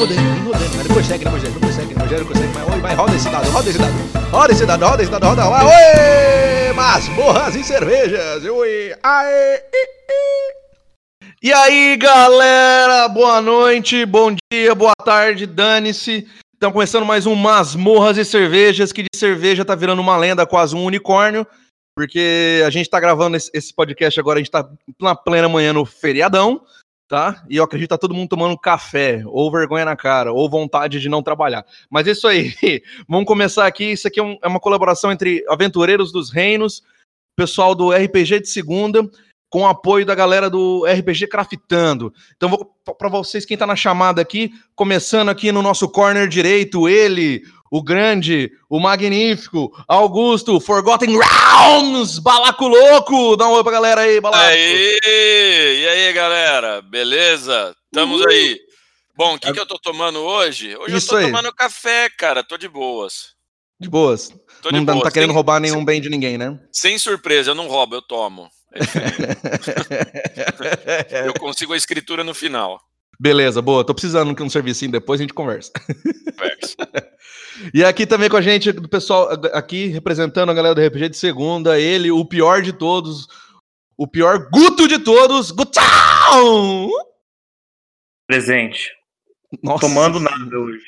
rodando, vem rodando. Mas não consegue, não consegue, não consegue, não consegue. Mas vai, roda esse dado, roda esse dado. Roda esse dado, roda esse dado, roda. Vai, oi! Masmorras e cervejas. Oi, aê, E aí, galera, boa noite, bom dia, boa tarde, dane-se. Estamos começando mais um Masmorras e Cervejas, que de cerveja tá virando uma lenda, quase um unicórnio, porque a gente tá gravando esse, podcast agora, a gente tá na plena manhã no feriadão, tá? E eu acredito que tá todo mundo tomando café, ou vergonha na cara, ou vontade de não trabalhar. Mas é isso aí, vamos começar aqui. Isso aqui é, um, é uma colaboração entre Aventureiros dos Reinos, pessoal do RPG de segunda, com apoio da galera do RPG Craftando. Então, vou para vocês, quem tá na chamada aqui, começando aqui no nosso corner direito, ele, o grande, o magnífico, Augusto, Forgotten Rounds, Balaco Louco. Dá um oi pra galera aí, Balaco. Aí, e aí, galera, beleza? Estamos aí. Bom, o que, que eu tô tomando hoje? Hoje Isso eu tô aí. tomando café, cara, tô de boas. De boas. Tô de não, tá- não tá boas. querendo Sem- roubar nenhum bem de ninguém, né? Sem surpresa, eu não roubo, eu tomo. É eu consigo a escritura no final. Beleza, boa. Tô precisando de um servicinho, depois a gente conversa. Pex. E aqui também com a gente, do pessoal aqui representando a galera do RPG de segunda, ele, o pior de todos, o pior Guto de todos, Gutão! Presente. Nossa. Tomando nada hoje.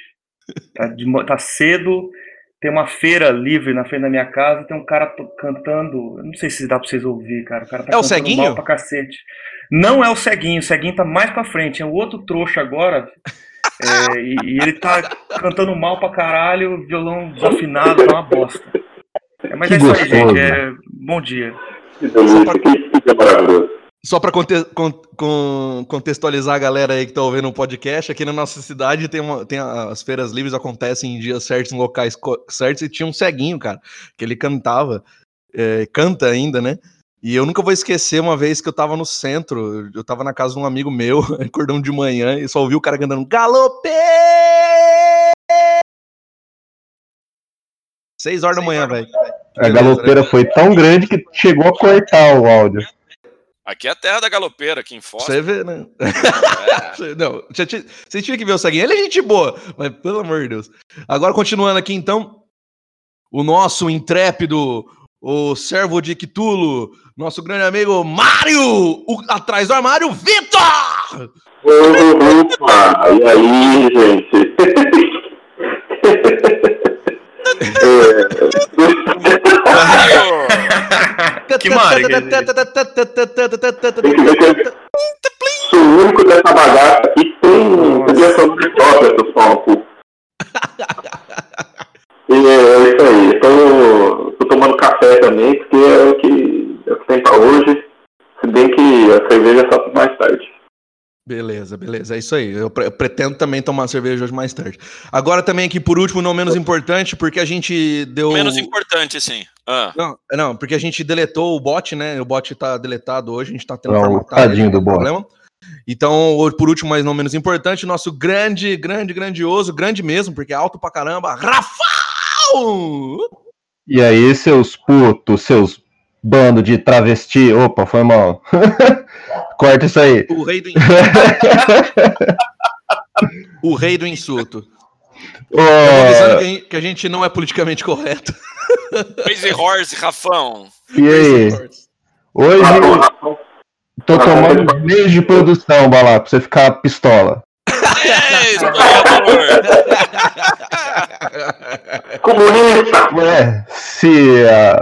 Tá, de tá cedo, tem uma feira livre na frente da minha casa, tem um cara cantando. Eu não sei se dá pra vocês ouvir, cara. O cara tá É o Ceguinho? mal pra cacete. Não é o ceguinho, o ceguinho tá mais pra frente. É o outro trouxa agora. é, e, e ele tá cantando mal pra caralho, violão desafinado, tá uma bosta. É, mas Que é isso aí, gente. É, bom dia. Que delícia, que que é maravilhoso. Só para conte con- con- contextualizar a galera aí que tá ouvindo o podcast, aqui na nossa cidade tem, uma, tem a- as feiras livres acontecem em dias certos, em locais certos, e tinha um ceguinho, cara, que ele cantava, é, canta ainda, né? E eu nunca vou esquecer uma vez que eu tava no centro, eu tava na casa de um amigo meu, acordando de manhã, e só ouvi o cara cantando Galopê! Seis horas da manhã, velho. A galopeira foi tão grande que chegou a cortar o áudio. Aqui é a terra da galopeira, aqui em Foz. Você vê, né? É. Não, você tinha, você tinha que ver o Ceguinho. Ele é gente boa, mas pelo amor de Deus. Agora, continuando aqui, então, o nosso intrépido, o servo de Cthulhu, nosso grande amigo Mário, o, atrás do armário, Vitor! Opa! E aí, gente? Que eu sou o único dessa bagaça que tem sonora própria do palco. E é isso aí. Tô, tô tomando café também, porque é o que, é o que tem pra hoje. Se bem que a cerveja só mais tarde. Beleza, beleza, é isso aí. Eu, pre- eu pretendo também tomar cerveja hoje mais tarde. Agora também aqui, por último, não menos importante, porque a gente deu... Menos importante, sim. Ah, Não, não, porque a gente deletou o bot, né? O bot tá deletado hoje, a gente tá tendo Não, tadinho ele, do bot. problema. Então, por último, mas não menos importante, nosso grande, grande, grandioso, grande mesmo, porque é alto pra caramba, E aí, seus putos, seus bando de travesti. Opa, foi mal. Corta isso aí. O rei do O rei do insulto. Avisando que a gente- que a gente não é politicamente correto. Crazy Horse, Rafão. e aí? Hoje tô tomando meio de produção, Balá, pra você ficar pistola. Ei, historiador! Comunista! É, se a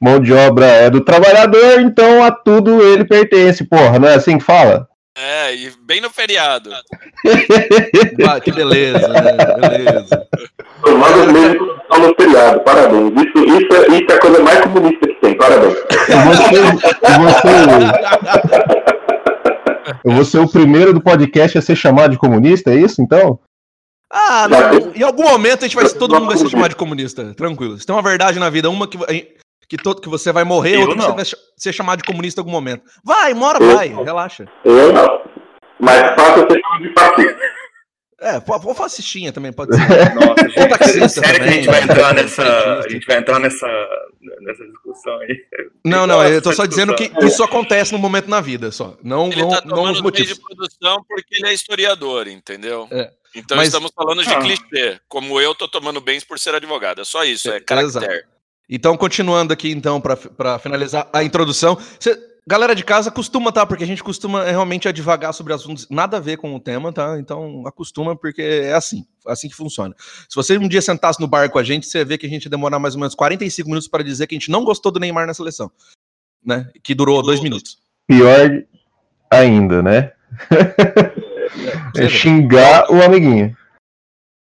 mão de obra é do trabalhador, então a tudo ele pertence, porra, não é assim que fala? É, e bem no feriado. Ah, que beleza, né? Beleza. Tomando produção no feriado, parabéns. Isso, isso, é- isso é a coisa mais comunista que tem, parabéns. Eu vou ser, eu vou ser- eu vou ser o primeiro do podcast a ser chamado de comunista, é isso então? Ah, não, em algum momento a gente vai, todo mundo vai se chamar de comunista, tranquilo. Se tem uma verdade na vida, uma que, que, todo, que você vai morrer, Eu outra que você não. vai ser chamado de comunista em algum momento. Vai, mora, vai, relaxa. Eu não. Mas fácil ser chamado de fascista. É, ou fascistinha também, pode ser. Nossa, gente, taxista sério que a também. gente vai entrar nessa. A gente vai entrar nessa, nessa discussão aí. Não, não, eu tô só dizendo que isso acontece no momento na vida, só. Não, Ele não, tá não os motivos. de produção porque ele é historiador, entendeu? É. Então Mas- estamos falando de Ah. clichê. Como eu tô tomando bens por ser advogado. É só isso, é É, caractere. Então, continuando aqui, então, pra pra finalizar a introdução. Cê- galera de casa, costuma, tá? Porque a gente costuma realmente advagar sobre assuntos nada a ver com o tema, tá? Então, acostuma, porque é assim. assim que funciona. Se você um dia sentasse no bar com a gente, você vê que a gente ia demorar mais ou menos 45 minutos para dizer que a gente não gostou do Neymar na seleção. Né? Que durou dois minutos. Pior ainda, né? É xingar o amiguinho.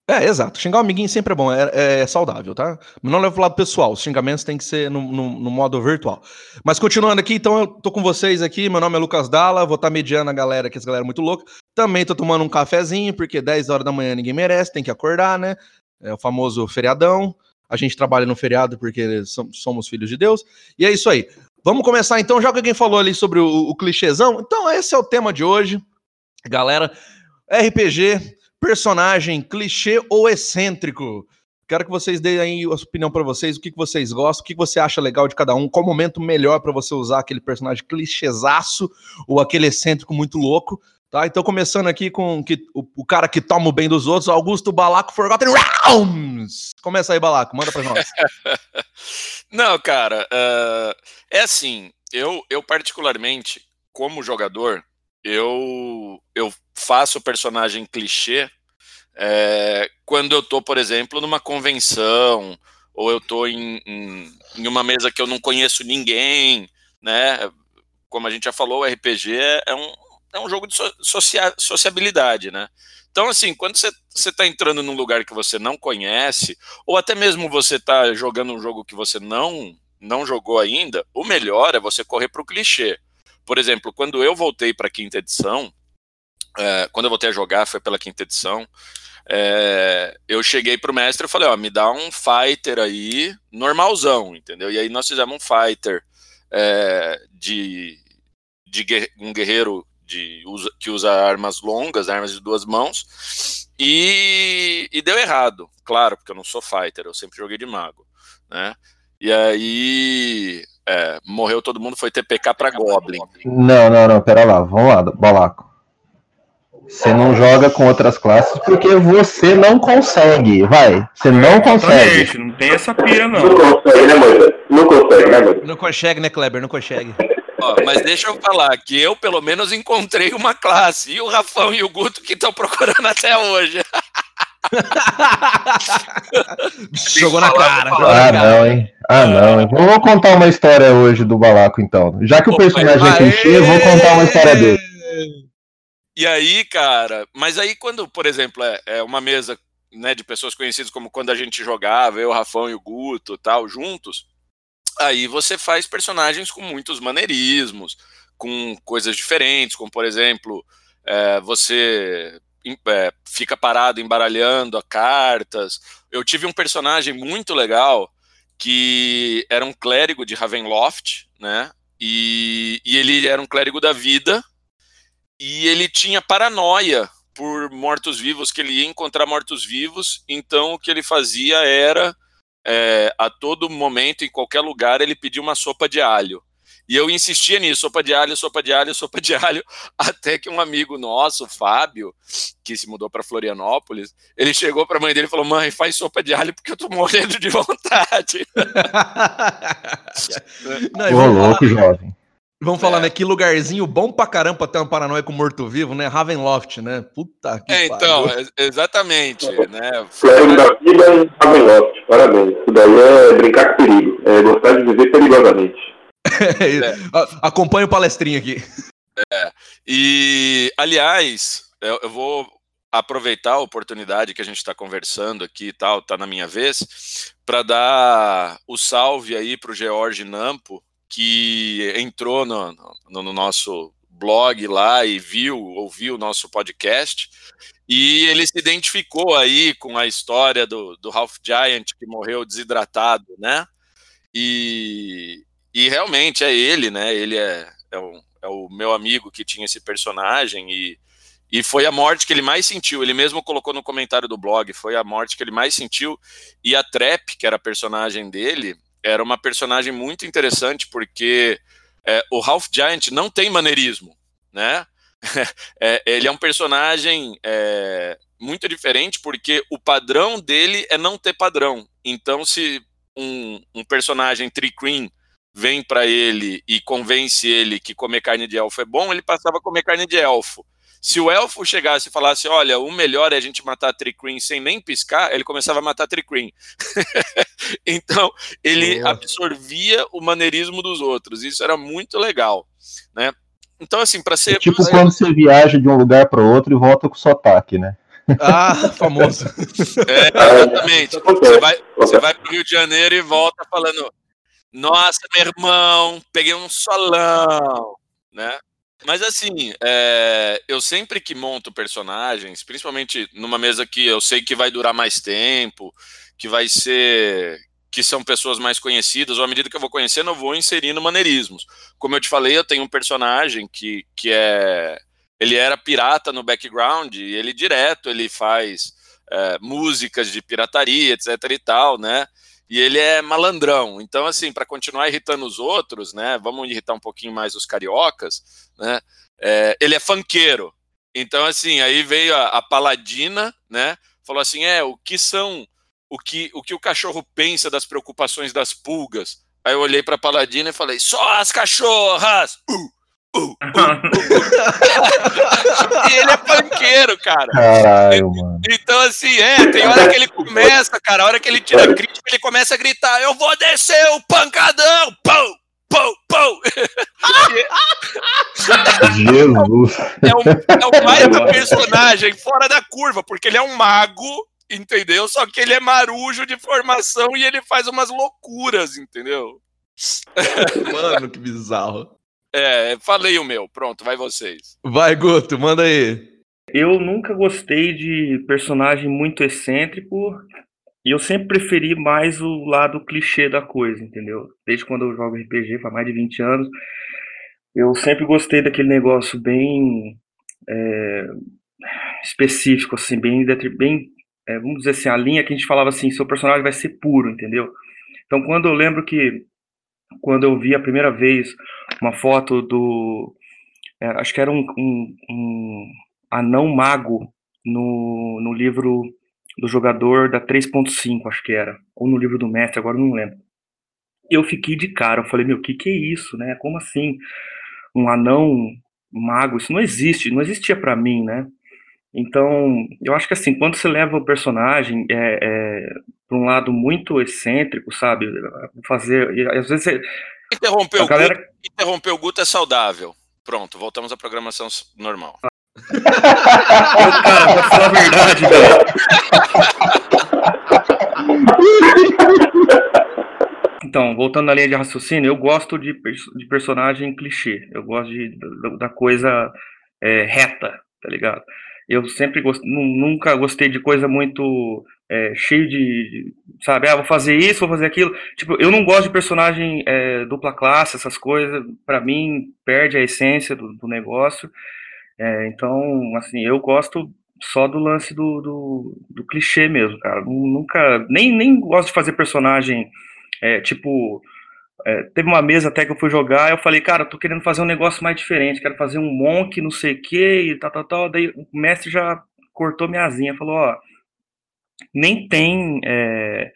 É, exato. Xingar o amiguinho sempre é bom, é, é saudável, tá? Mas não leva pro lado pessoal, os xingamentos têm que ser no, no- no modo virtual. Mas continuando aqui, então eu tô com vocês aqui, meu nome é Lucas Dalla, vou estar mediando a galera, que essa galera é muito louca. Também tô tomando um cafezinho, porque 10 horas da manhã ninguém merece, tem que acordar, né? É o famoso feriadão. A gente trabalha no feriado porque som- somos filhos de Deus. E é isso aí. Vamos começar então, já que alguém falou ali sobre o, o clichêzão, então esse é o tema de hoje. Galera, RPG, personagem clichê ou excêntrico. Quero que vocês deem aí a opinião pra vocês, o que, que vocês gostam, o que, que você acha legal de cada um, qual momento melhor pra você usar aquele personagem clichêzaço ou aquele excêntrico muito louco, tá? Então começando aqui com que, o, o cara que toma o bem dos outros, Augusto Balaco Forgotten Realms. Começa aí, Balaco, manda pra nós. Não, cara, ah, é assim, eu, eu particularmente, como jogador, eu, eu faço personagem clichê é, quando eu tô, por exemplo, numa convenção, ou eu tô em, em, em uma mesa que eu não conheço ninguém, né? Como a gente já falou, o RPG é, é um, é um jogo de so- socia- sociabilidade, né? Então, assim, quando você está entrando num lugar que você não conhece, ou até mesmo você está jogando um jogo que você não não jogou ainda, o melhor é você correr para o clichê. Por exemplo, quando eu voltei para a quinta edição, é, quando eu voltei a jogar, foi pela quinta edição, é, eu cheguei pro mestre e falei, ó, me dá um fighter aí, normalzão, entendeu? E aí nós fizemos um fighter é, de, de um guerreiro de, que usa armas longas, armas de duas mãos, e, e deu errado, claro, porque eu não sou fighter, eu sempre joguei de mago, né? E aí é, morreu todo mundo, foi TPK pra Goblin. Não, não, não, pera lá, vamos lá, Balaco. Você não joga com outras classes porque você não consegue, vai. Você não consegue. Exatamente, não tem essa pira, Não não. consegue, né, Moisés? Não consegue, né, Moisés? Não consegue, né, Kleber? Não consegue. Ó, mas deixa eu falar que eu, pelo menos, encontrei uma classe. E o Rafão e o Guto que estão procurando até hoje. Jogou na cara. Ah, cara. não, hein? Ah, não. hein? Vou contar uma história hoje do Balaco, então. Já que o personagem é clichê, eu vou contar uma história dele. E aí, cara, mas aí quando, por exemplo, é, é uma mesa né, de pessoas conhecidas como quando a gente jogava, eu, o Rafão e o Guto tal, juntos, aí você faz personagens com muitos maneirismos, com coisas diferentes, como por exemplo, é, você é, fica parado embaralhando cartas. Eu tive um personagem muito legal que era um clérigo de Ravenloft, né? E, e ele era um clérigo da vida e ele tinha paranoia por mortos-vivos, que ele ia encontrar mortos-vivos, então o que ele fazia era, é, a todo momento, em qualquer lugar, ele pedia uma sopa de alho. E eu insistia nisso, sopa de alho, sopa de alho, sopa de alho, até que um amigo nosso, Fábio, que se mudou para Florianópolis, ele chegou para a mãe dele e falou: Mãe, faz sopa de alho porque eu tô morrendo de vontade. Não, Ô, vamos falar- louco, jovem. Vamos falar, É. né? Que lugarzinho bom pra caramba pra ter uma paranoia com morto-vivo, né? Ravenloft, né? Puta que É, então, pariu. exatamente, né? Flávio da vida e Ravenloft. Parabéns. Isso daí é brincar com perigo. É gostar de viver perigosamente. A- Acompanha o palestrinho aqui. E, aliás, eu, eu vou aproveitar a oportunidade que a gente está conversando aqui e tal, tá na minha vez, para dar o salve aí para o George Nampo, que entrou no, no- no nosso blog lá e viu, ouviu o nosso podcast, e ele se identificou aí com a história do, do Half Giant que morreu desidratado, né? E, e realmente é ele, né? Ele é, é, o, é o meu amigo que tinha esse personagem e, E foi a morte que ele mais sentiu. Ele mesmo colocou no comentário do blog. Foi a morte que ele mais sentiu. E a Trap, que era a personagem dele, era uma personagem muito interessante porque é, o Ralph Giant não tem maneirismo, né? é, ele é um personagem é, muito diferente porque o padrão dele é não ter padrão. Então, se um, um personagem Tricream vem para ele e convence ele que comer carne de elfo é bom, ele passava a comer carne de elfo. Se o elfo chegasse e falasse, olha, o melhor é a gente matar Tricream sem nem piscar, ele começava a matar Tricream. então, ele Boa. absorvia o maneirismo dos outros. Isso era muito legal, né? Então, assim, para ser. É tipo quando você viaja de um lugar para outro e volta com sotaque, né? Ah, famoso. É, exatamente. Você vai, você vai pro Rio de Janeiro e volta falando: Nossa, meu irmão, peguei um solão, né? Mas assim, é, eu sempre que monto personagens, principalmente numa mesa que eu sei que vai durar mais tempo, que vai ser que são pessoas mais conhecidas, ou à medida que eu vou conhecendo, eu vou inserindo maneirismos. Como eu te falei, eu tenho um personagem que, que é. Ele era pirata no background, e ele direto ele faz é, músicas de pirataria, etc e tal, né? E ele é malandrão. Então, assim, para continuar irritando os outros, né? Vamos irritar um pouquinho mais os cariocas, né? É, ele é fanqueiro. Então, assim, aí veio a, a Paladina, né? Falou assim: é, o que são o que, o que o cachorro pensa das preocupações das pulgas. Aí eu olhei para a Paladina e falei: só as cachorras! Uh, uh, uh, e ele é panqueiro, cara. Caralho, mano. Então, assim, é, tem hora que ele começa, cara, a hora que ele tira a crítica, ele começa a gritar: Eu vou descer o pancadão! Pão! Pão! Pão! Jesus! É um, é um baita personagem fora da curva, porque ele é um mago entendeu? Só que ele é marujo de formação e ele faz umas loucuras, entendeu? Mano, que bizarro. É, falei o meu, pronto, vai vocês. Vai, Guto, manda aí. Eu nunca gostei de personagem muito excêntrico e eu sempre preferi mais o lado clichê da coisa, entendeu? Desde quando eu jogo RPG, faz mais de 20 anos, eu sempre gostei daquele negócio bem é, específico, assim, bem, bem é, vamos dizer assim, a linha que a gente falava assim, seu personagem vai ser puro, entendeu? Então, quando eu lembro que, quando eu vi a primeira vez uma foto do, é, acho que era um, um, um, anão mago no, no livro do jogador da 3.5, acho que era, ou no livro do mestre, agora não lembro. Eu fiquei de cara, eu falei, meu, o que que é isso, né? Como assim? Um anão mago, isso não existe, não existia para mim, né? Então, eu acho que assim, quando você leva o personagem é, é, para um lado muito excêntrico, sabe? Fazer. Às vezes. Interromper, o galera... Guto, interromper o Guto é saudável. Pronto, voltamos à programação normal. cara, vou falar a verdade, velho. Então, voltando à linha de raciocínio, eu gosto de, de personagem clichê. Eu gosto de, da, da coisa é, reta, ligado? Eu sempre gostei, nunca gostei de coisa muito é, cheio de, sabe, ah, vou fazer isso, vou fazer aquilo. Tipo, eu não gosto de personagem é, dupla classe, essas coisas. Para mim, perde a essência do, do negócio. É, então, assim, eu gosto só do lance do, do, do clichê mesmo, cara. Nunca, nem, nem gosto de fazer personagem é, tipo é, teve uma mesa até que eu fui jogar, eu falei, cara, eu tô querendo fazer um negócio mais diferente, quero fazer um monk, não sei o que, e tal, tal, tal. Daí o mestre já cortou minha asinha, falou, ó, nem tem, é,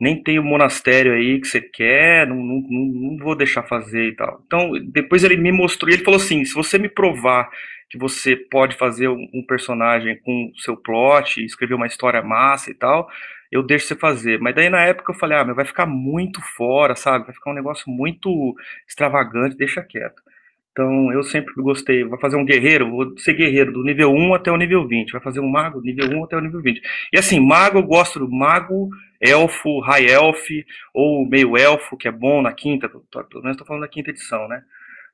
nem tem o monastério aí que você quer, não, não, não, vou deixar fazer e tal. Então, depois ele me mostrou, ele falou assim, se você me provar que você pode fazer um personagem com seu plot, escrever uma história massa e tal, eu deixo você fazer. Mas daí na época eu falei, ah, mas vai ficar muito fora, sabe? Vai ficar um negócio muito extravagante, deixa quieto. Então eu sempre gostei, vai fazer um guerreiro, vou ser guerreiro do nível 1 até o nível 20, vai fazer um mago nível 1 até o nível 20. E assim, mago eu gosto do mago, elfo, high elf, ou meio elfo, que é bom na quinta, pelo menos estou falando da quinta edição, né?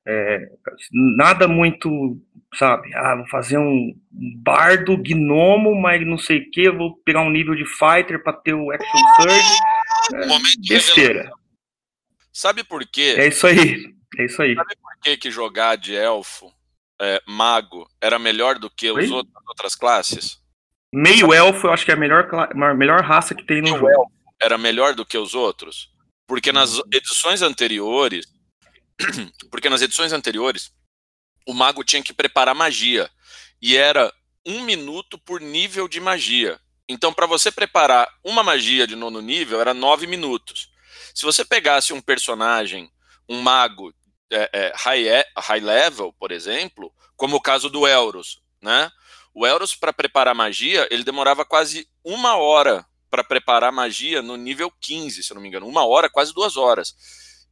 É, nada muito, sabe? Ah, vou fazer um bardo gnomo, mas não sei o que, vou pegar um nível de fighter para ter o action surge. É, besteira. Sabe por quê? É isso aí. É isso aí. Sabe por que, que jogar de elfo é, mago era melhor do que os outros, as outras classes? Meio elfo, eu acho que é a melhor, a melhor raça que tem no Meio jogo. elfo. Era melhor do que os outros? Porque nas edições anteriores, porque nas edições anteriores, o mago tinha que preparar magia e era um minuto por nível de magia. Então, para você preparar uma magia de nono nível, era nove minutos. Se você pegasse um personagem, um mago é, é, high, e- high level, por exemplo, como o caso do Elros, né? O Elros, para preparar magia, ele demorava quase uma hora para preparar magia no nível 15, se eu não me engano. Uma hora, quase duas horas.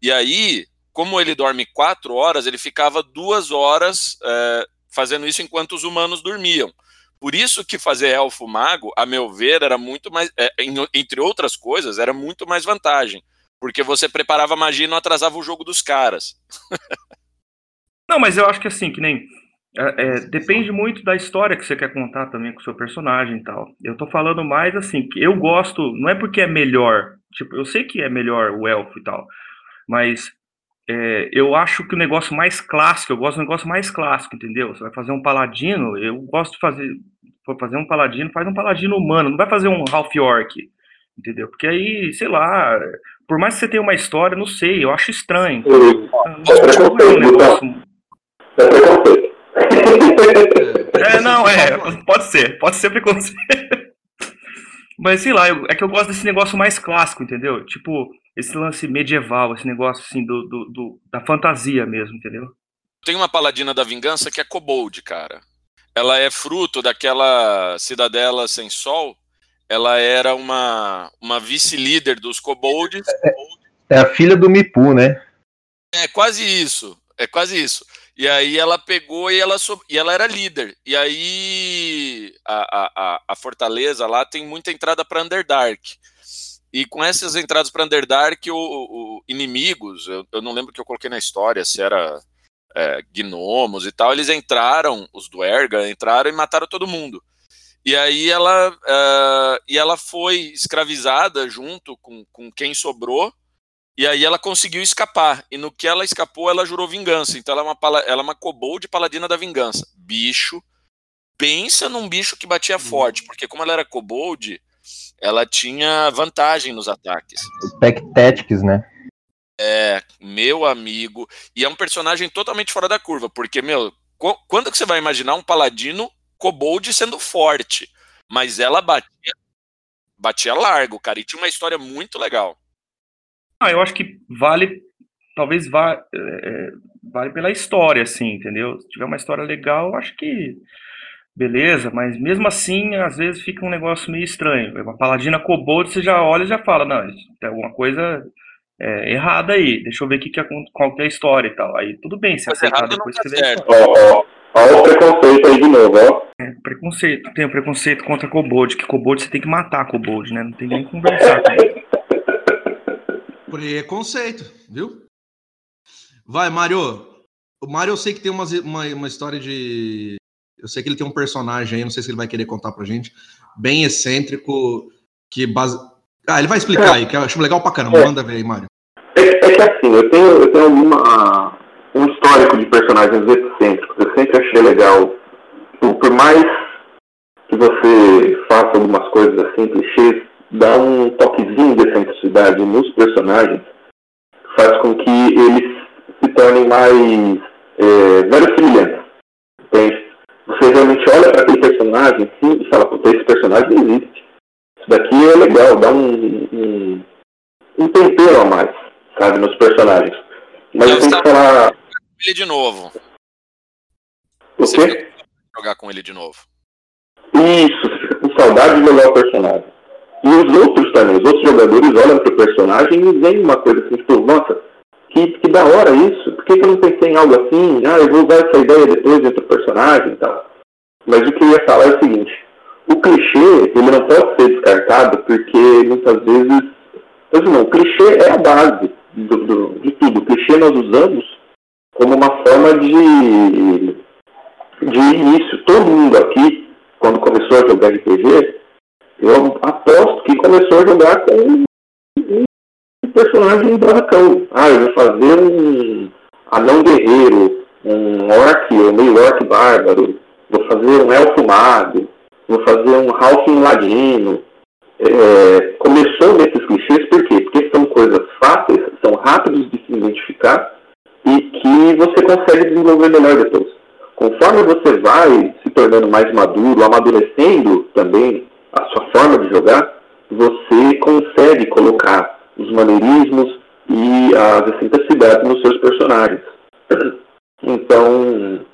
E aí, como ele dorme quatro horas, ele ficava duas horas é, fazendo isso enquanto os humanos dormiam. Por isso que fazer elfo mago, a meu ver, era muito mais, é, entre outras coisas, era muito mais vantagem. Porque você preparava magia e não atrasava o jogo dos caras. Não, mas eu acho que assim, que nem. é, é, depende muito da história que você quer contar também com o seu personagem e tal. Eu tô falando mais assim, que eu gosto, não é porque é melhor. Tipo, eu sei que é melhor o elfo e tal, mas é, eu acho que o negócio mais clássico, eu gosto do negócio mais clássico, entendeu? Você vai fazer um paladino, eu gosto de fazer. For fazer um paladino, faz um paladino humano, não vai fazer um half orc, entendeu? Porque aí, sei lá, por mais que você tenha uma história, não sei, eu acho estranho. É um negócio É. É, não, é, pode ser, pode ser preconceito. Mas sei lá, eu- é que eu gosto desse negócio mais clássico, entendeu? Tipo, esse lance medieval, esse negócio assim do, do, do- da fantasia mesmo, entendeu? Tem uma paladina da vingança que é Kobold, cara. Ela é fruto daquela cidadela sem sol. Ela era uma, uma vice-líder dos Kobolds. É a filha do Mipu, né? É quase isso. É quase isso. E aí ela pegou e ela, sou- e ela era líder. E aí a, a, a, fortaleza lá tem muita entrada para Underdark. E com essas entradas para Underdark, o, o inimigos, eu, eu não lembro que eu coloquei na história, se era é, gnomos e tal, eles entraram, os do Erga entraram e mataram todo mundo. E aí ela, eh, e ela foi escravizada junto com, com quem sobrou, e aí ela conseguiu escapar. E no que ela escapou, ela jurou vingança. Então ela é uma, ela é uma kobold paladina da vingança. Bicho. Pensa num bicho que batia forte, porque como ela era kobold, ela tinha vantagem nos ataques. Pack Tactics, né? É, meu amigo. E é um personagem totalmente fora da curva, porque, meu, qu- quando que você vai imaginar um paladino kobold sendo forte? Mas ela batia, batia largo, cara, e tinha uma história muito legal. Ah, eu acho que vale, talvez vá, é, vale pela história, assim, entendeu? Se tiver uma história legal, eu acho que beleza, mas mesmo assim, às vezes fica um negócio meio estranho. Uma paladina kobold, você já olha e já fala, não, tem alguma coisa é, errada aí, deixa eu ver que que é, qual que é a história e tal. Aí tudo bem, se aceitar depois que vê a certo. Ó, ó o preconceito aí de novo, ó. É, preconceito, tem o preconceito contra kobold, que kobold você tem que matar kobold, né? Não tem nem que conversar com ele. Preconceito, viu? Vai, Mário. O Mário eu sei que tem umas- uma, uma história de. Eu sei que ele tem um personagem aí, não sei se ele vai querer contar pra gente, bem excêntrico, que base. Ah, ele vai explicar aí, que eu acho legal pra caramba. Manda ver aí, Mário. É, é que assim, eu tenho, eu tenho uma, um histórico de personagens excêntricos. Eu sempre achei legal. Por, por mais que você faça algumas coisas assim, clichês, dá um toquezinho de excentricidade nos personagens, faz com que eles se tornem mais é, verossimilhantes. Olha para aquele personagem assim, e fala, puta, esse personagem existe. Isso daqui é legal, dá um, um, um tempero a mais, sabe, nos personagens. Mas Eu eu tenho que estava- falar Ele de novo. o Você quê? jogar com ele de novo. Isso, você fica com saudade de jogar o personagem. E os outros também, os outros jogadores olham pro personagem e veem uma coisa assim, tipo, nossa, que, que da hora isso, por que, que eu não pensei em algo assim? Ah, eu vou usar essa ideia depois dentro do personagem e tal. Mas o que eu ia falar é o seguinte, o clichê, ele não pode ser descartado porque muitas vezes, não, o clichê é a base do, do- de tudo. O clichê nós usamos como uma forma de, de início. Todo mundo aqui, quando começou a jogar RPG, eu aposto que começou a jogar com um, um personagem barracão. Ah, eu vou fazer um anão guerreiro, um orc ou meio orc bárbaro, vou fazer um elfo mago, vou fazer um halfling ladino. É, começou nesses clichês por quê? Porque são coisas fáceis, são rápidos de se identificar e que você consegue desenvolver melhor depois. Conforme você vai se tornando mais maduro, amadurecendo também a sua forma de jogar, você consegue colocar os maneirismos e as excentricidades nos seus personagens. Então,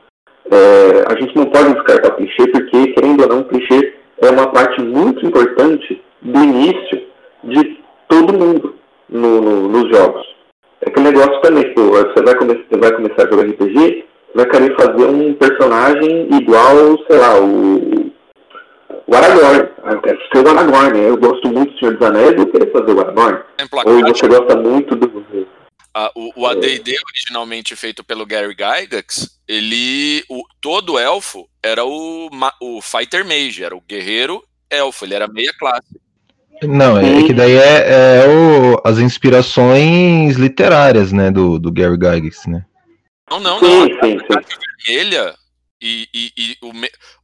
é, a gente não pode descartar o clichê, porque, querendo ou não, o clichê é uma parte muito importante do início de todo mundo no, no, nos jogos. É que o negócio também, pô, você vai, come você vai começar a jogar RPG, vai querer fazer um personagem igual, sei lá, o, o Aragorn. Ah, eu quero ser o Aragorn, né? Eu gosto muito do Senhor dos Anéis, eu quero fazer o Aragorn. Ou você gosta muito do Uh, o, o AD&D originalmente feito pelo Gary Gygax, ele, o, todo elfo era o, o Fighter Mage, era o guerreiro elfo, ele era meia classe. Não, é que daí é, é o, as inspirações literárias, né, do, do Gary Gygax, né? Não, não, não. Sim, sim. vermelha e, e, e o,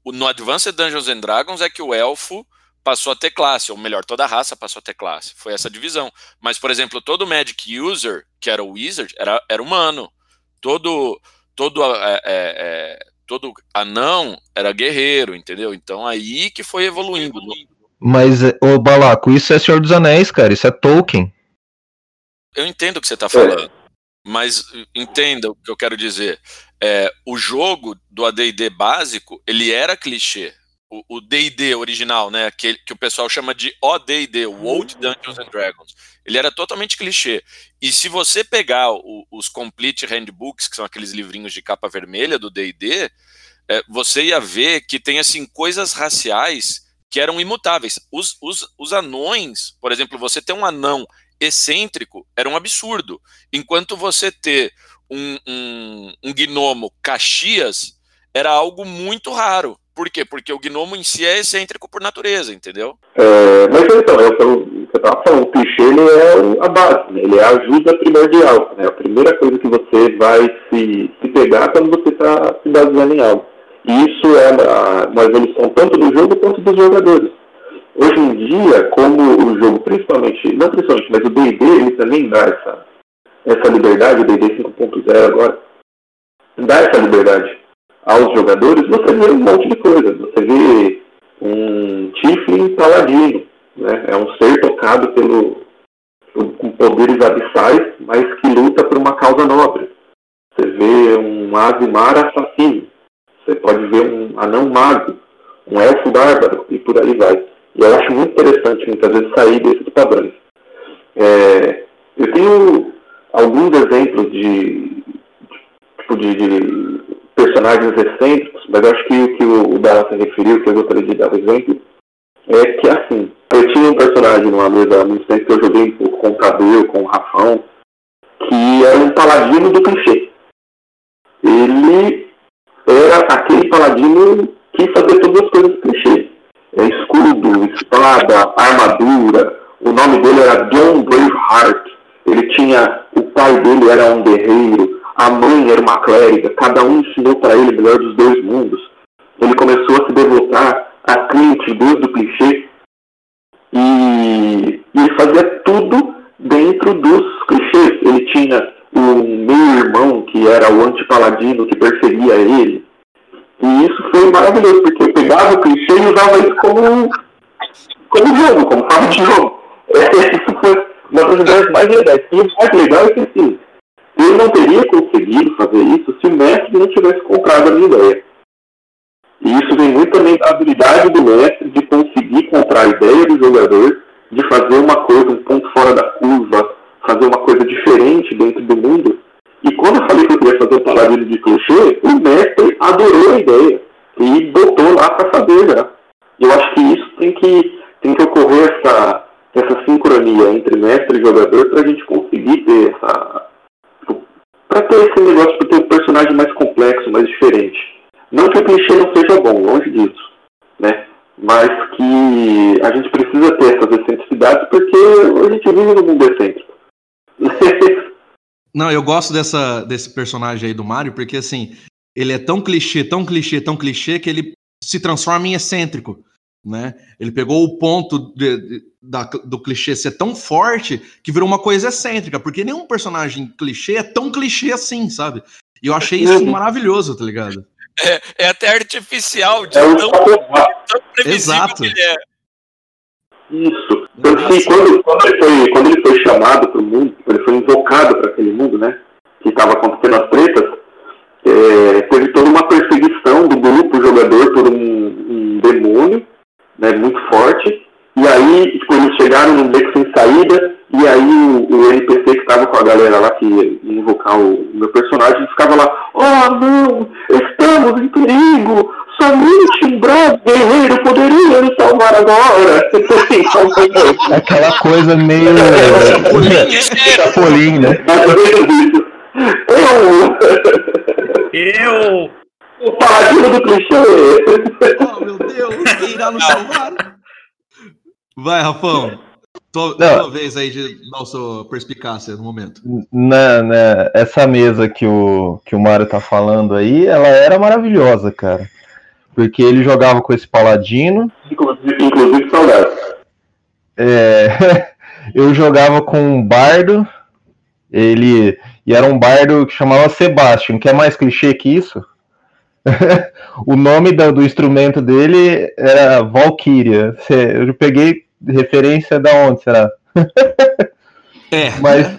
o, no Advanced Dungeons and Dragons é que o elfo passou a ter classe, ou melhor, toda a raça passou a ter classe. Foi essa divisão. Mas, por exemplo, todo Magic User, que era o Wizard, era, era humano. Todo, todo, é, é, é, todo anão era guerreiro, entendeu? Então aí que foi evoluindo. Mas, ô Balaco, isso é Senhor dos Anéis, cara, isso é Tolkien. Eu entendo o que você está falando, mas entenda o que eu quero dizer. É, o jogo do AD&D básico, ele era clichê o D&D original, né, que, que o pessoal chama de OD&D, o Old Dungeons and Dragons, ele era totalmente clichê. E se você pegar o, os Complete Handbooks, que são aqueles livrinhos de capa vermelha do D&D, é, você ia ver que tem, assim, coisas raciais que eram imutáveis. Os, os, os anões, por exemplo, você ter um anão excêntrico era um absurdo, enquanto você ter um, um, um gnomo Caxias era algo muito raro. Por quê? Porque o gnomo em si é excêntrico por natureza, entendeu? É, mas então, é você estava falando, o clichê ele é a base, né? ele é a ajuda primordial. Né? A primeira coisa que você vai se, se pegar quando você está se baseando em algo. E isso é uma, uma evolução tanto do jogo quanto dos jogadores. Hoje em dia, como o jogo, principalmente, não principalmente, mas o D&D, ele também dá essa, essa liberdade, o D&D 5.0 agora, dá essa liberdade aos jogadores, você vê um monte de coisa. Você vê um Tiflin paladino, né? é um ser tocado pelo, com poderes abissais, mas que luta por uma causa nobre. Você vê um Azimar assassino, você pode ver um anão mago, um elfo bárbaro, e por aí vai. E eu acho muito interessante, muitas vezes, sair desses padrões. É, eu tenho alguns exemplos de, tipo, de, de personagens excêntricos, mas acho que o que o Dara se referiu, que eu gostaria de dar exemplo, é que assim, eu tinha um personagem numa mesa muito tempo que eu joguei um pouco com o Cabelo, com o Rafão, que era um paladino do clichê. Ele era aquele paladino que fazia todas as coisas clichê. É, escudo, espada, armadura. O nome dele era John Braveheart. Ele tinha. O pai dele era um guerreiro a mãe era uma clériga, cada um ensinou para ele o melhor dos dois mundos. Ele começou a se devotar a Deus do clichê e, ele fazia tudo dentro dos clichês. Ele tinha o meu irmão, que era o antipaladino, que perseguia ele. E isso foi maravilhoso, porque eu pegava o clichê e usava isso como, como jogo, como forma de jogo. Isso foi uma das ideias mais legais. E o mais legal é que assim, eu não teria conseguido fazer isso se o mestre não tivesse comprado a minha ideia. E isso vem muito também da habilidade do mestre de conseguir comprar a ideia do jogador, de fazer uma coisa um ponto fora da curva, fazer uma coisa diferente dentro do mundo. E quando eu falei que eu queria fazer o paladino de clichê, o mestre adorou a ideia e botou lá para fazer já. Eu acho que isso tem que, tem que ocorrer essa, essa sincronia entre mestre e jogador para a gente conseguir ter essa, para ter esse negócio, para ter um personagem mais complexo, mais diferente. Não que o clichê não seja bom, longe disso, né? Mas que a gente precisa ter essas excentricidades porque a gente vive num mundo excêntrico. Não, eu gosto dessa, desse personagem aí do Mario, porque assim, ele é tão clichê, tão clichê, tão clichê, que ele se transforma em excêntrico. Né? Ele pegou o ponto de, de, da, do clichê ser tão forte que virou uma coisa excêntrica, porque nenhum personagem clichê é tão clichê assim, sabe? E eu achei isso maravilhoso, tá ligado? É, é até artificial de É um tão, tão previsível Exato. que ele é. Isso. Tanto que quando, quando, ele foi, quando ele foi chamado para o mundo, ele foi invocado para aquele mundo, né? Que estava acontecendo as tretas, é, teve toda uma perseguição do grupo jogador por um, um demônio, né? Muito forte. E aí, tipo, eles chegaram num beco sem saída, e aí o, o NPC que estava com a galera lá que ia invocar o, meu personagem ficava lá, oh não, estamos em perigo, somente um bravo guerreiro poderia nos salvar agora. Então, Aquela coisa meio. Chapolin, né? Eu, Eu. o paladino do clichê. Oh, meu Deus, quem irá nos salvar? Vai, Rafão. Tua, vez aí de dar a sua perspicácia no momento. Na, na- essa mesa que o, que o Mário tá falando aí, ela era maravilhosa, cara. Porque ele jogava com esse paladino. Inclusive, inclusive saudades. é, eu jogava com um bardo. Ele. E era um bardo que chamava Sebastian, que é mais clichê que isso. o nome da- do instrumento dele era Valkyria. Eu peguei referência da onde, será? É, Mas,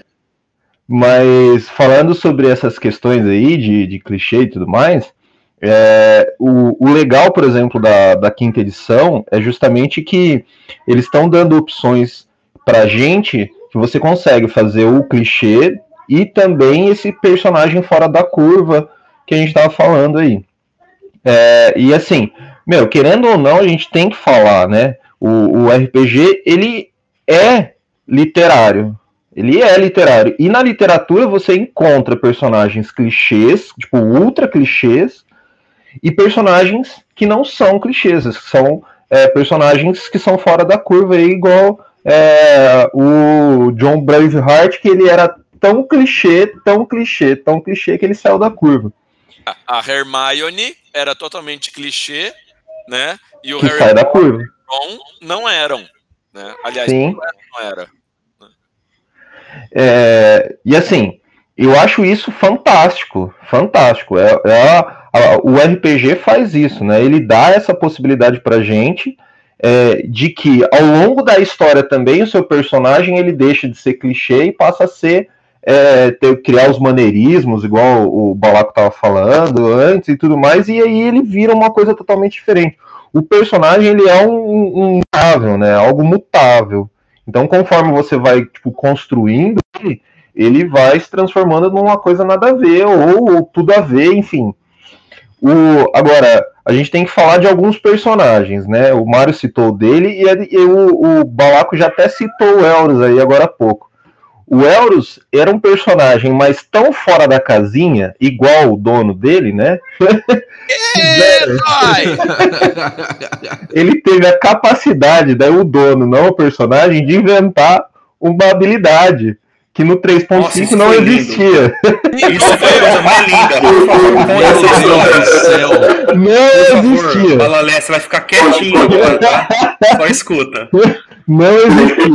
mas falando sobre essas questões aí de, de clichê e tudo mais, é, o, o legal, por exemplo, da, da quinta edição é justamente que eles estão dando opções pra gente que você consegue fazer o clichê e também esse personagem fora da curva que a gente tava falando aí. É, e assim, meu, querendo ou não, a gente tem que falar, né? O, o RPG, ele é literário. Ele é literário. E na literatura você encontra personagens clichês, tipo, ultra clichês, e personagens que não são clichês, que são é, personagens que são fora da curva, aí, igual é, o John Braveheart, que ele era tão clichê, tão clichê, tão clichê que ele saiu da curva. A Hermione era totalmente clichê, né? E o Que Harry sai da curva. Não eram, né? Aliás, Sim. não era. É, e assim, eu acho isso fantástico, fantástico. É, é a- a- o RPG faz isso, né? Ele dá essa possibilidade pra gente é, de que ao longo da história também o seu personagem ele deixa de ser clichê e passa a ser é, ter- criar os maneirismos, igual o Balaco estava falando antes e tudo mais, e aí ele vira uma coisa totalmente diferente. O personagem ele é um, um mutável, né? Algo mutável. Então, conforme você vai tipo, construindo, ele, vai se transformando numa coisa nada a ver, ou, ou tudo a ver, enfim. O, agora, a gente tem que falar de alguns personagens, né? O Mário citou o dele e, e o, o Balaco já até citou o Elros aí agora há pouco. O Elros era um personagem, mas tão fora da casinha, igual o dono dele, né? Ai, ele teve a capacidade, daí o dono, não o personagem, de inventar uma habilidade que no Nossa, 3.5 isso não existia. Isso foi a coisa mais linda. Meu Deus do céu. Não Por favor, existia. Balalé, você vai ficar quietinho agora, tá? Só escuta. Não existia.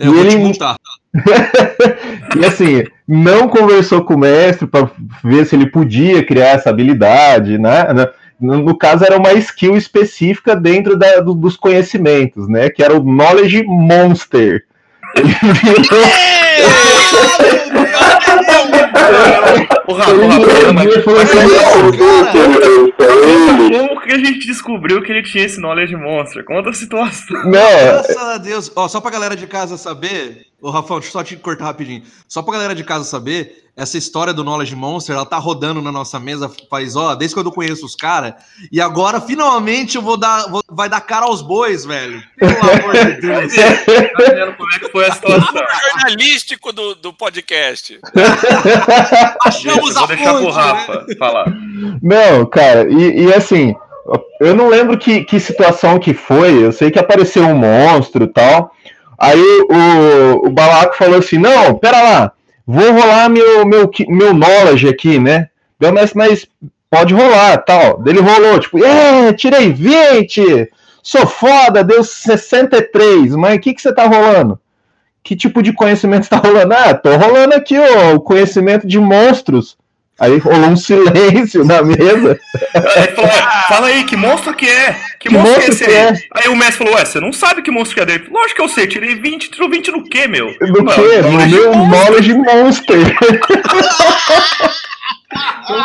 Vou E te ele-. E assim, não conversou com o mestre para ver se ele podia criar essa habilidade, né? No, no caso, era uma skill específica dentro da- do- dos conhecimentos, né? Que era o Knowledge Monster. Ele virou falou assim, Ele, como que a gente descobriu que ele tinha esse knowledge monster? Conta a situação. não, Graças a Deus. Ó, só pra galera de casa saber. Ô, Rafão, deixa eu só te cortar rapidinho. Só pra galera de casa saber, essa história do Knowledge Monster, ela tá rodando na nossa mesa faz, ó, desde quando eu conheço os caras. E agora, finalmente, eu vou dar. vou- vai dar cara aos bois, velho. Pelo amor de Deus. Tá vendo como é que foi a situação? jornalístico do, do podcast. Achamos Vou a deixar pro fonte, né? Rafa falar. Não, cara, e, e assim, eu não lembro que, que situação que foi, eu sei que apareceu um monstro e tal. Aí o, o Balaco falou assim: Não, pera lá, vou rolar meu, meu, meu knowledge aqui, né? Mas, mas pode rolar, tal. Ele rolou, tipo, é, tirei 20, sou foda, deu 63, mas o que, que você tá rolando? Que tipo de conhecimento você tá rolando? Ah, tô rolando aqui ó, o conhecimento de monstros. Aí rolou um silêncio na mesa. Falou, Fala aí, que monstro que é? Que, Que monstro, monstro que é esse que aí? é? Aí o mestre falou, ué, você não sabe que monstro que é dele? Lógico que eu sei, tirei 20, tirou 20 no quê, meu? Não, quê? No meu monstro. knowledge monster.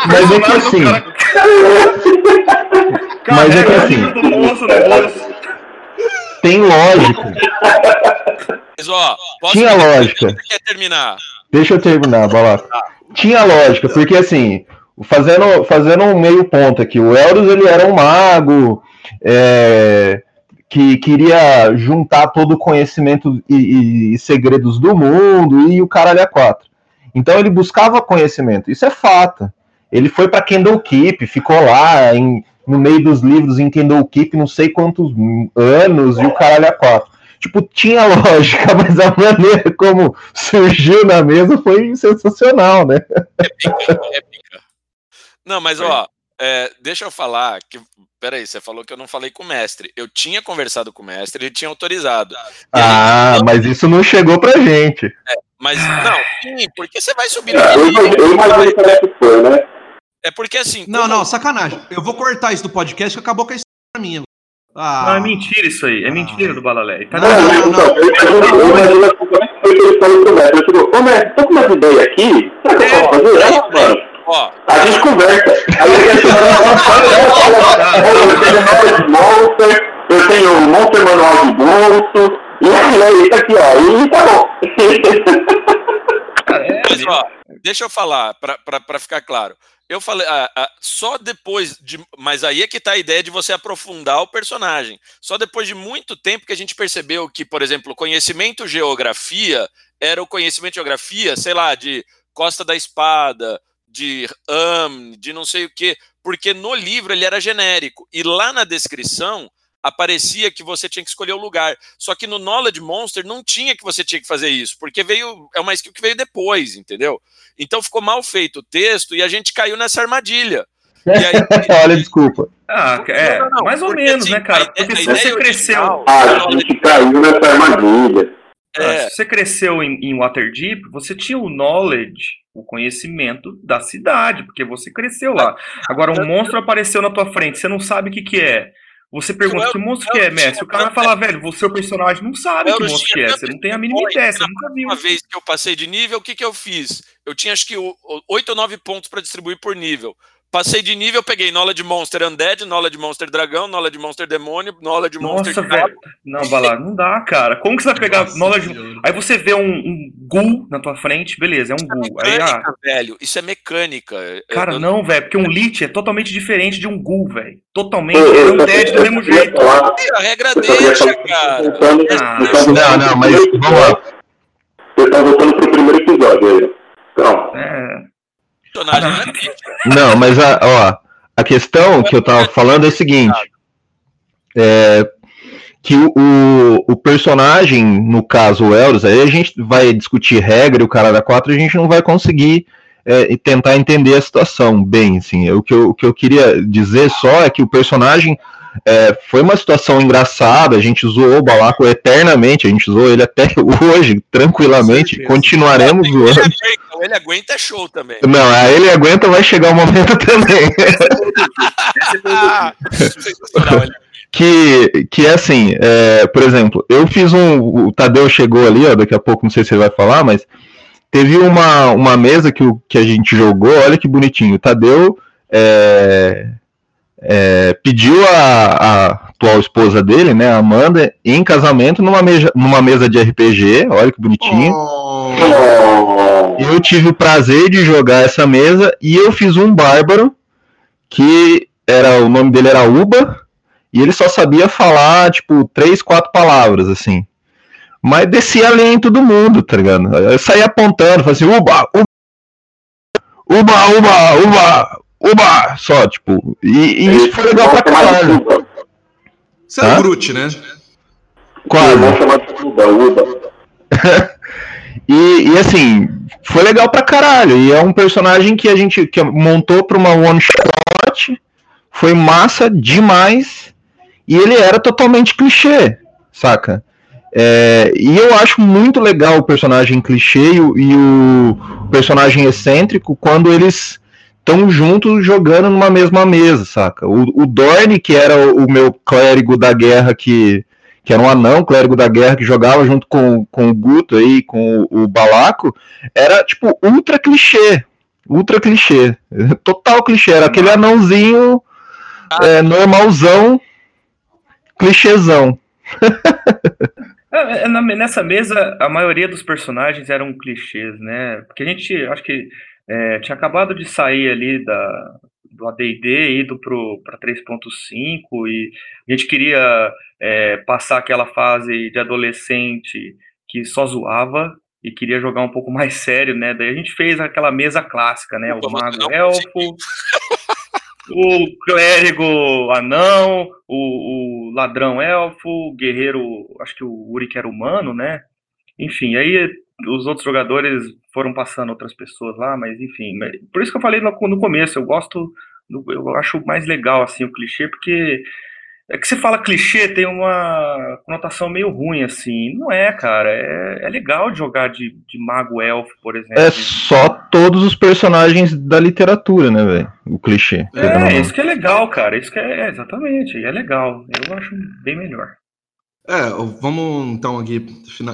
Mas é que assim, Mas é que assim- monstro no tem lógica. Mas, ó, posso Tinha lógica. quer terminar? Deixa eu terminar, Balaco. Tinha lógica, porque assim, fazendo, fazendo um meio ponto aqui, o Elros ele era um mago é, que queria juntar todo o conhecimento e, e- e segredos do mundo e o caralho a quatro. Então ele buscava conhecimento, isso é fato. Ele foi para Candlekeep, ficou lá em- no meio dos livros em Candlekeep não sei quantos anos e o caralho a quatro. Tipo, tinha lógica, mas a maneira como surgiu na mesa foi sensacional, né? Épica. Não, mas ó, é, deixa eu falar que. Peraí, você falou que eu não falei com o mestre. Eu tinha conversado com o mestre, ele tinha autorizado. E aí, Ah, mas isso não chegou pra gente. mas não, sim, porque você vai subir no É, eu, eu imagino como é que foi, né? É porque assim. Não, como- não, sacanagem. Eu vou cortar isso do podcast que acabou com a história minha. Ah, Não, é mentira isso aí, é mentira do Balalé. Tá Não, Não, não, então, não. eu imagino, eu imagino como é que foi que ele falou pro mestre. Ele falou, ô mestre, tô com umas ideias aqui, será que eu posso fazer? Ah, mano, Ó, a gente conversa. Aí ele assim, eu tenho monster, eu tenho monster manual de bolso, e aí, aí, tá aqui, ó, e tá bom. Mas, ó, deixa eu falar, pra- pra pra ficar claro. Eu falei, ah, ah, só depois de. Mas aí é que tá a ideia de você aprofundar o personagem. Só depois de muito tempo que a gente percebeu que, por exemplo, conhecimento geografia era o conhecimento geografia, sei lá, de Costa da Espada, de Am, de não sei o quê, porque no livro ele era genérico. E lá na descrição aparecia que você tinha que escolher o lugar. Só que no Knowledge Monster não tinha que você tinha que fazer isso, porque veio é uma skill que veio depois, entendeu? Então ficou mal feito o texto e a gente caiu nessa armadilha. E aí, Olha, desculpa. Ah, é, Não, não, não, mais ou porque, menos, assim, né, cara? a Porque se a você ideia cresceu. original- Ah, a gente caiu nessa armadilha. Ah, é, Se você cresceu em, em Waterdeep, você tinha o knowledge, o conhecimento da cidade, porque você cresceu lá. Agora, um monstro apareceu na tua frente, você não sabe o que, que é. Você pergunta, que monstro que é, mestre? O cara vai falar, velho, você, o personagem, não sabe que monstro que é. Você não tem a mínima ideia, você nunca viu. uma vez que eu passei de nível, o que, que eu fiz? Eu tinha acho que o- o- oito ou nove pontos para distribuir por nível. Passei de nível, peguei Knowledge Monster Undead, Knowledge Monster Dragão, Knowledge Monster Demônio, Knowledge Monster Nossa, velho. Não, Bala, não dá, cara. Como que você vai pegar Nossa knowledge? Senhora. Aí você vê um, um ghoul na tua frente, beleza, é um ghoul. Aí, ah, Mecânica, velho. Isso é mecânica. Cara, eu- não, velho, porque um lich é totalmente diferente de um ghoul, velho. Totalmente, Eu- é eu um dead do mesmo jeito. falar- A regra deixa, cara. Ah, Não, não, mas vamos lá. Vocês estão voltando pro primeiro episódio aí. Então, É, Personagem não é. Não, mas a, ó, a questão que eu tava falando é a seguinte. É, que o, o, o personagem, no caso o Elros, aí a gente vai discutir regra e o cara da 4 a gente não vai conseguir é, e tentar entender a situação bem, assim. O que, eu, o que eu queria dizer só é que o personagem é, foi uma situação engraçada, a gente zoou o Balaco eternamente, a gente zoou ele até hoje, tranquilamente, continuaremos Ele zoando. aguenta, ele aguenta é show também. Não, ele aguenta, vai chegar o momento também. Ah, que, que é assim, é, por exemplo, eu fiz um. O Tadeu chegou ali, ó, daqui a pouco não sei se ele vai falar, mas teve uma, uma mesa que, o, que a gente jogou, olha que bonitinho. O Tadeu é, é, pediu a, a atual esposa dele, né, Amanda, em casamento numa mesa, numa mesa de RPG, olha que bonitinho. Oh, Eu tive o prazer de jogar essa mesa e eu fiz um bárbaro que era o nome dele era Uba e ele só sabia falar tipo três, quatro palavras assim. Mas descia além em todo mundo, tá ligado? Eu saía apontando, falava assim, Uba, Uba, Uba, Uba, Uba, Uba, só tipo. E, e isso foi legal pra caralho. você era Hã? o Brute, né? Quase. Vamos chamar de Uba, Uba. E, e, assim, foi legal pra caralho. E é um personagem que a gente que montou pra uma one shot. Foi massa demais. E ele era totalmente clichê, saca? É, e eu acho muito legal o personagem clichê e, o, e o personagem excêntrico quando eles estão juntos jogando numa mesma mesa, saca? O, o Dorne, que era o, o meu clérigo da guerra que que era um anão, clérigo da guerra, que jogava junto com, com o Guto aí, com o, o Balaco, era, tipo, ultra clichê. Ultra clichê. Total clichê. Era aquele anãozinho é, normalzão, clichêzão. É, é, nessa mesa, a maioria dos personagens eram clichês, né? Porque a gente, acho que é, tinha acabado de sair ali da, do AD&D ido para 3.5 e a gente queria é, passar aquela fase de adolescente que só zoava e queria jogar um pouco mais sério, né? Daí a gente fez aquela mesa clássica, né? O mago elfo, o clérigo anão, o, o, ladrão elfo, o guerreiro, acho que o Uri que era humano, né? Enfim, aí os outros jogadores foram passando outras pessoas lá, mas enfim. Por isso que eu falei no, no começo, eu gosto, eu acho mais legal assim o clichê, porque é que você fala clichê tem uma conotação meio ruim, assim. Não é, cara. É, é legal de jogar de, de mago elfo, por exemplo. É só todos os personagens da literatura, né, velho? O clichê. É, isso que é legal, cara. Isso que é, é exatamente. É legal. Eu acho bem melhor. É, vamos então aqui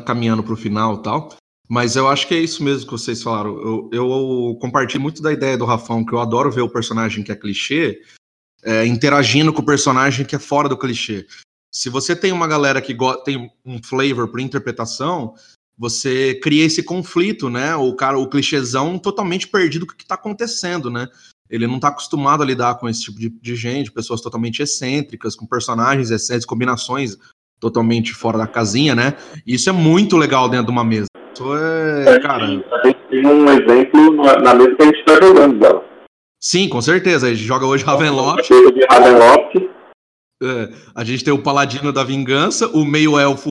caminhando para o final e tal. Mas eu acho que é isso mesmo que vocês falaram. Eu, eu compartilho muito da ideia do Rafão, que eu adoro ver o personagem que é clichê é, interagindo com o personagem que é fora do clichê. Se você tem uma galera que tem um flavor para interpretação, você cria esse conflito, né? O cara, o clichêzão totalmente perdido com o que está acontecendo, né? Ele não está acostumado a lidar com esse tipo de, de, gente, pessoas totalmente excêntricas, com personagens excêntricos, combinações totalmente fora da casinha, né? E isso é muito legal dentro de uma mesa. Isso é, cara. A gente tem um exemplo na mesa que a gente está jogando dela. Sim, com certeza. A gente joga hoje Ravenloft. Ravenloft. É, a gente tem o Paladino da Vingança, o meio-elfo,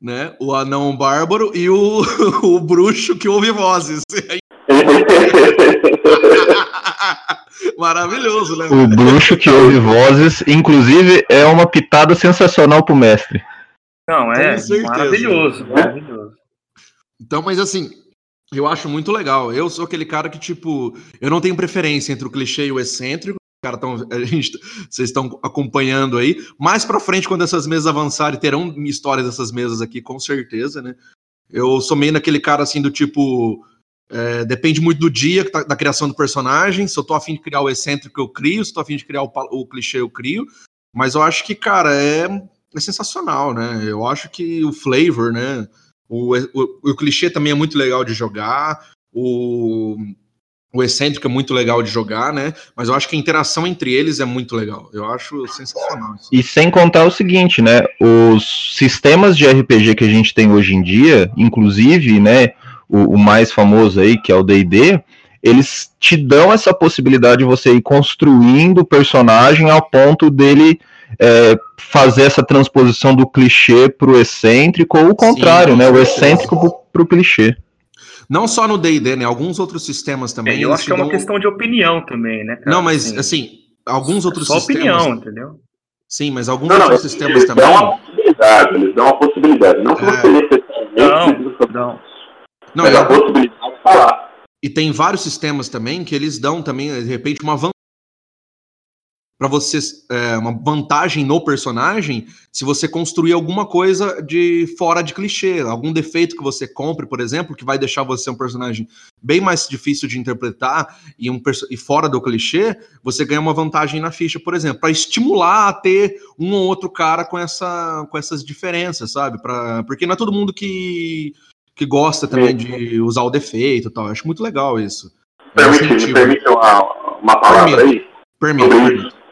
né? O anão bárbaro e o, o bruxo que ouve vozes. Maravilhoso, né? O bruxo que ouve vozes, inclusive, é uma pitada sensacional pro mestre. Não, é maravilhoso, maravilhoso. Então, mas assim, eu acho muito legal. Eu sou aquele cara que, tipo, eu não tenho preferência entre o clichê e o excêntrico. Cara, tão, a gente, vocês estão acompanhando aí. Mais pra frente, quando essas mesas avançarem, terão histórias dessas mesas aqui, com certeza, né? Eu sou meio naquele cara assim do tipo. É, depende muito do dia, tá, da criação do personagem. Se eu tô afim de criar o excêntrico, eu crio. Se eu tô afim de criar o, o clichê, eu crio. Mas eu acho que, cara, é, é sensacional, né? Eu acho que o flavor, né? O, o, o clichê também é muito legal de jogar. O, o excêntrico é muito legal de jogar, né? Mas eu acho que a interação entre eles é muito legal. Eu acho sensacional. Isso. E sem contar o seguinte, né? Os sistemas de RPG que a gente tem hoje em dia, inclusive, né? O, o mais famoso aí, que é o D&D, eles te dão essa possibilidade de você ir construindo o personagem ao ponto dele é, fazer essa transposição do clichê para o excêntrico, ou o contrário, Sim, né? O excêntrico para o clichê. Não só no D&D, né? Alguns outros sistemas também. É, eu acho que é uma questão de opinião também, né? Cara? Não, mas assim, assim alguns outros só sistemas. opinião, entendeu? Sim, mas alguns não, outros não, sistemas eles também. Dão uma possibilidade, eles dão uma possibilidade. Não que é. você necessariamente não, não. Não, mas é a possibilidade de falar. E tem vários sistemas também que eles dão também, de repente, uma para você é, uma vantagem no personagem se você construir alguma coisa de fora de clichê, algum defeito que você compre, por exemplo, que vai deixar você um personagem bem mais difícil de interpretar e, um, e fora do clichê, você ganha uma vantagem na ficha, por exemplo, para estimular a ter um ou outro cara com, essa, com essas diferenças, sabe? Pra, porque não é todo mundo que, que gosta também de usar o defeito e tal. Eu acho muito legal isso. Permite, permite uma, uma palavra aí? Permite, permite.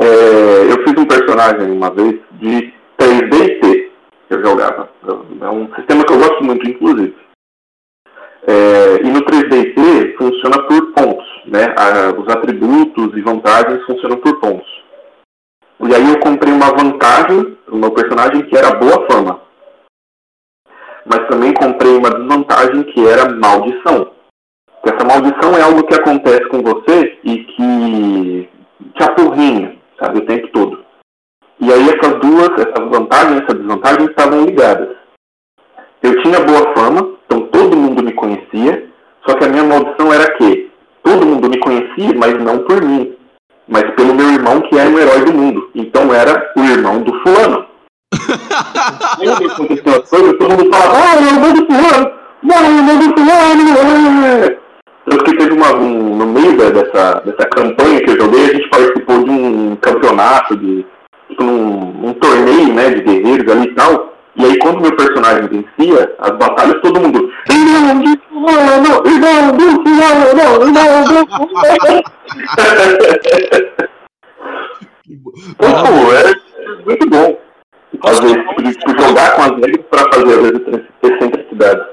É, eu fiz um personagem uma vez de 3D que eu jogava. É um sistema que eu gosto muito, inclusive. É, e no 3D funciona por pontos, né? os atributos e vantagens funcionam por pontos. E aí eu comprei uma vantagem no meu personagem que era boa fama. Mas também comprei uma desvantagem que era maldição. Essa maldição é algo que acontece com você e que te apurrinha, sabe, o tempo todo. E aí essas duas, essas vantagens e essa desvantagem estavam ligadas. Eu tinha boa fama, então todo mundo me conhecia, só que a minha maldição era que todo mundo me conhecia, mas não por mim, mas pelo meu irmão que era o herói do mundo. Então era o irmão do fulano. Quando aconteceu as coisas, todo mundo falava, ah, é o irmão do fulano, não, é o irmão do fulano. Tanto que teve uma, um, no meio dessa, dessa campanha que eu joguei, a gente participou de um campeonato, de tipo, um, um torneio né, de guerreiros ali e tal. E aí quando meu personagem vencia, as batalhas todo mundo. Irmão de fulano, irmão de fulano, irmão de fulano. Pô, é muito bom. Fazer, tipo, jogar com as regras para fazer as excentricidades.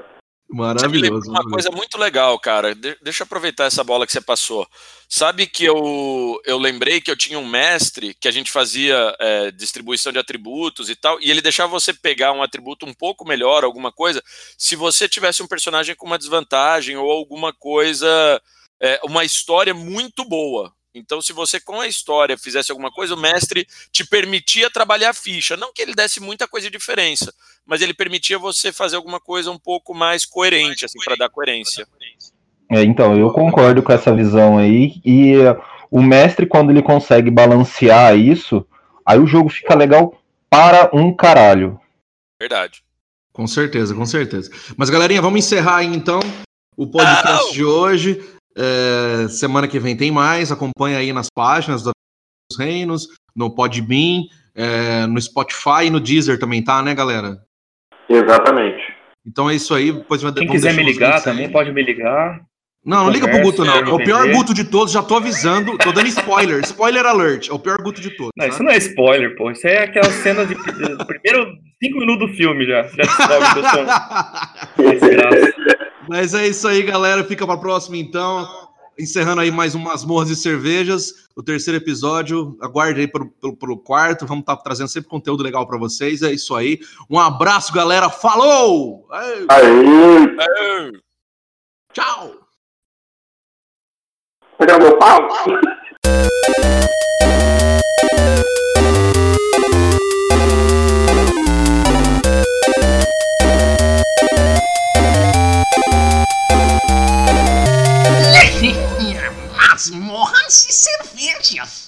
Maravilhoso. Uma coisa muito legal, cara. De deixa eu aproveitar essa bola que você passou. Sabe que eu, eu lembrei que eu tinha um mestre que a gente fazia é, distribuição de atributos e tal, e ele deixava você pegar um atributo um pouco melhor, alguma coisa, se você tivesse um personagem com uma desvantagem ou alguma coisa, é, uma história muito boa. Então, se você com a história fizesse alguma coisa, o mestre te permitia trabalhar a ficha. Não que ele desse muita coisa de diferença, mas ele permitia você fazer alguma coisa um pouco mais coerente, assim, para dar coerência. É, então, eu concordo com essa visão aí. E uh, o mestre, quando ele consegue balancear isso, aí o jogo fica legal para um caralho. Verdade. Com certeza, com certeza. Mas, galerinha, vamos encerrar aí então o podcast de hoje. É, semana que vem tem mais. Acompanha aí nas páginas dos Reinos, no Podbean, é, no Spotify e no Deezer também tá, né, galera? Exatamente. Então é isso aí. Depois Quem quiser me ligar também, pode me ligar. Não, não liga pro Guto, não. É o pior Guto de todos, já tô avisando, tô dando spoiler. Spoiler alert, é o pior Guto de todos. Não, tá? isso não é spoiler, pô. Isso é aquela cena de, de primeiro cinco minutos do filme já. Já descobre Mas é isso aí, galera. Fica pra próxima, então. Encerrando aí mais umas morras e cervejas, o terceiro episódio. Aguarde aí pro, pro, pro quarto. Vamos estar tá trazendo sempre conteúdo legal para vocês. É isso aí. Um abraço, galera. Falou! Aê! Aê! Tchau! Pegar meu pau? Masmorras e cerveja!